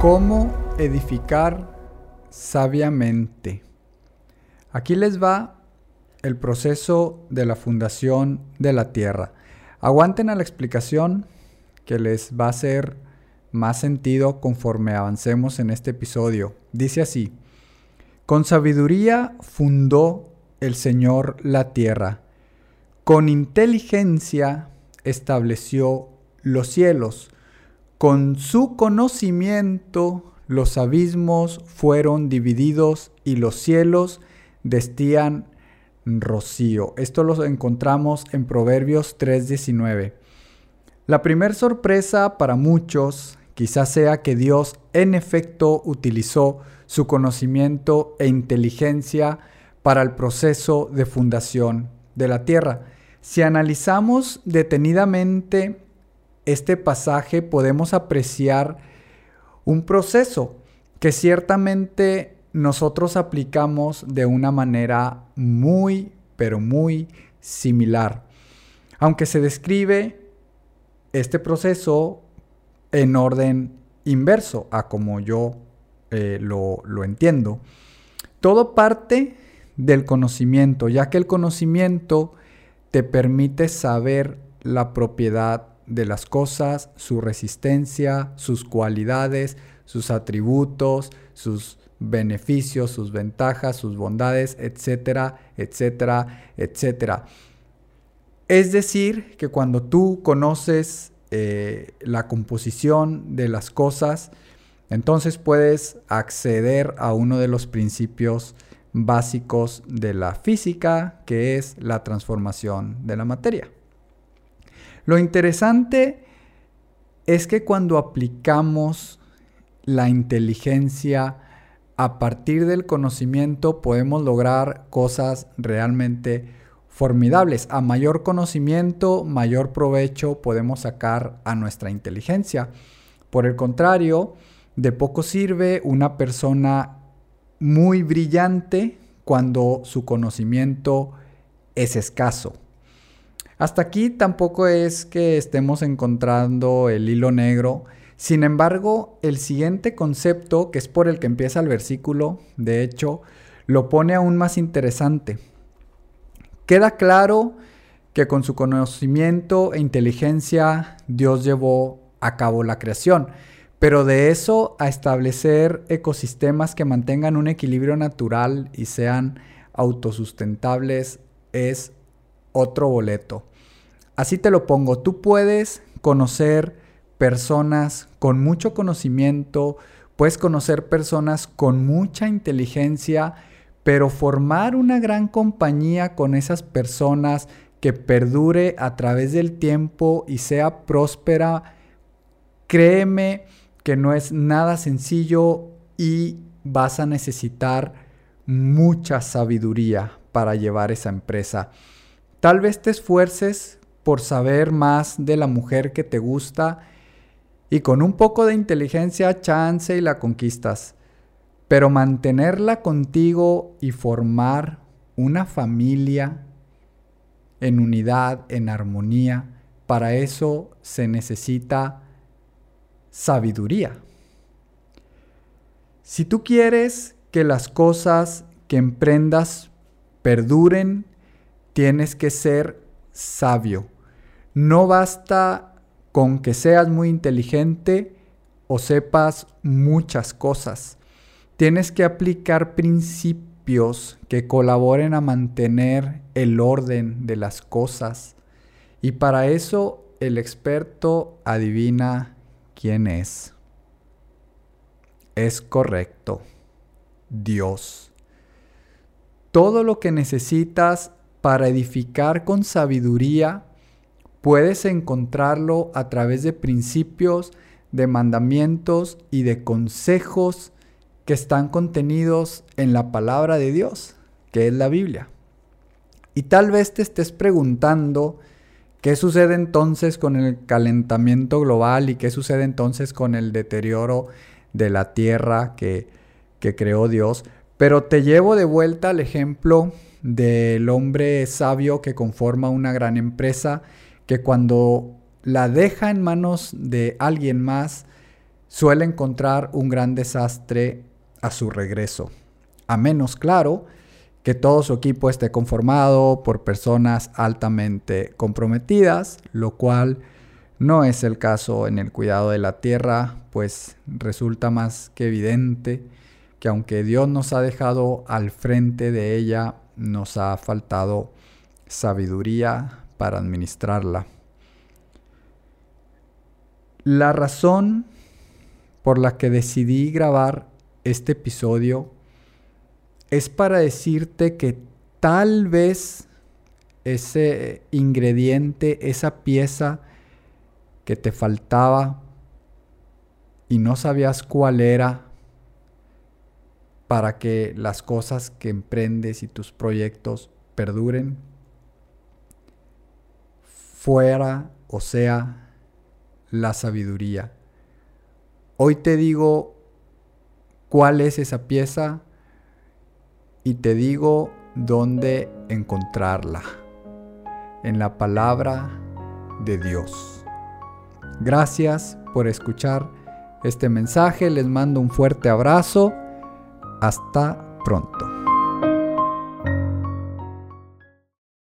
¿Cómo edificar sabiamente? Aquí les va el proceso de la fundación de la tierra. Aguanten a la explicación que les va a hacer más sentido conforme avancemos en este episodio. Dice así, con sabiduría fundó el Señor la tierra, con inteligencia estableció los cielos, con su conocimiento los abismos fueron divididos y los cielos destían rocío. Esto lo encontramos en Proverbios 3:19. La primer sorpresa para muchos quizás sea que Dios en efecto utilizó su conocimiento e inteligencia para el proceso de fundación de la tierra. Si analizamos detenidamente este pasaje podemos apreciar un proceso que ciertamente nosotros aplicamos de una manera muy, pero muy similar. Aunque se describe este proceso en orden inverso a como yo eh, lo, lo entiendo, todo parte del conocimiento, ya que el conocimiento te permite saber la propiedad de las cosas, su resistencia, sus cualidades, sus atributos, sus beneficios, sus ventajas, sus bondades, etcétera, etcétera, etcétera. Es decir, que cuando tú conoces eh, la composición de las cosas, entonces puedes acceder a uno de los principios básicos de la física, que es la transformación de la materia. Lo interesante es que cuando aplicamos la inteligencia a partir del conocimiento podemos lograr cosas realmente formidables. A mayor conocimiento, mayor provecho podemos sacar a nuestra inteligencia. Por el contrario, de poco sirve una persona muy brillante cuando su conocimiento es escaso. Hasta aquí tampoco es que estemos encontrando el hilo negro. Sin embargo, el siguiente concepto, que es por el que empieza el versículo, de hecho, lo pone aún más interesante. Queda claro que con su conocimiento e inteligencia Dios llevó a cabo la creación, pero de eso a establecer ecosistemas que mantengan un equilibrio natural y sean autosustentables es otro boleto. Así te lo pongo, tú puedes conocer personas con mucho conocimiento, puedes conocer personas con mucha inteligencia, pero formar una gran compañía con esas personas que perdure a través del tiempo y sea próspera, créeme que no es nada sencillo y vas a necesitar mucha sabiduría para llevar esa empresa. Tal vez te esfuerces por saber más de la mujer que te gusta y con un poco de inteligencia chance y la conquistas. Pero mantenerla contigo y formar una familia en unidad, en armonía, para eso se necesita sabiduría. Si tú quieres que las cosas que emprendas perduren, tienes que ser sabio. No basta con que seas muy inteligente o sepas muchas cosas. Tienes que aplicar principios que colaboren a mantener el orden de las cosas. Y para eso el experto adivina quién es. Es correcto. Dios. Todo lo que necesitas para edificar con sabiduría, puedes encontrarlo a través de principios, de mandamientos y de consejos que están contenidos en la palabra de Dios, que es la Biblia. Y tal vez te estés preguntando qué sucede entonces con el calentamiento global y qué sucede entonces con el deterioro de la tierra que, que creó Dios. Pero te llevo de vuelta al ejemplo del hombre sabio que conforma una gran empresa, que cuando la deja en manos de alguien más, suele encontrar un gran desastre a su regreso. A menos, claro, que todo su equipo esté conformado por personas altamente comprometidas, lo cual no es el caso en el cuidado de la tierra, pues resulta más que evidente que aunque Dios nos ha dejado al frente de ella, nos ha faltado sabiduría para administrarla. La razón por la que decidí grabar este episodio es para decirte que tal vez ese ingrediente, esa pieza que te faltaba y no sabías cuál era para que las cosas que emprendes y tus proyectos perduren, fuera o sea la sabiduría. Hoy te digo cuál es esa pieza y te digo dónde encontrarla. En la palabra de Dios. Gracias por escuchar este mensaje. Les mando un fuerte abrazo. Hasta pronto.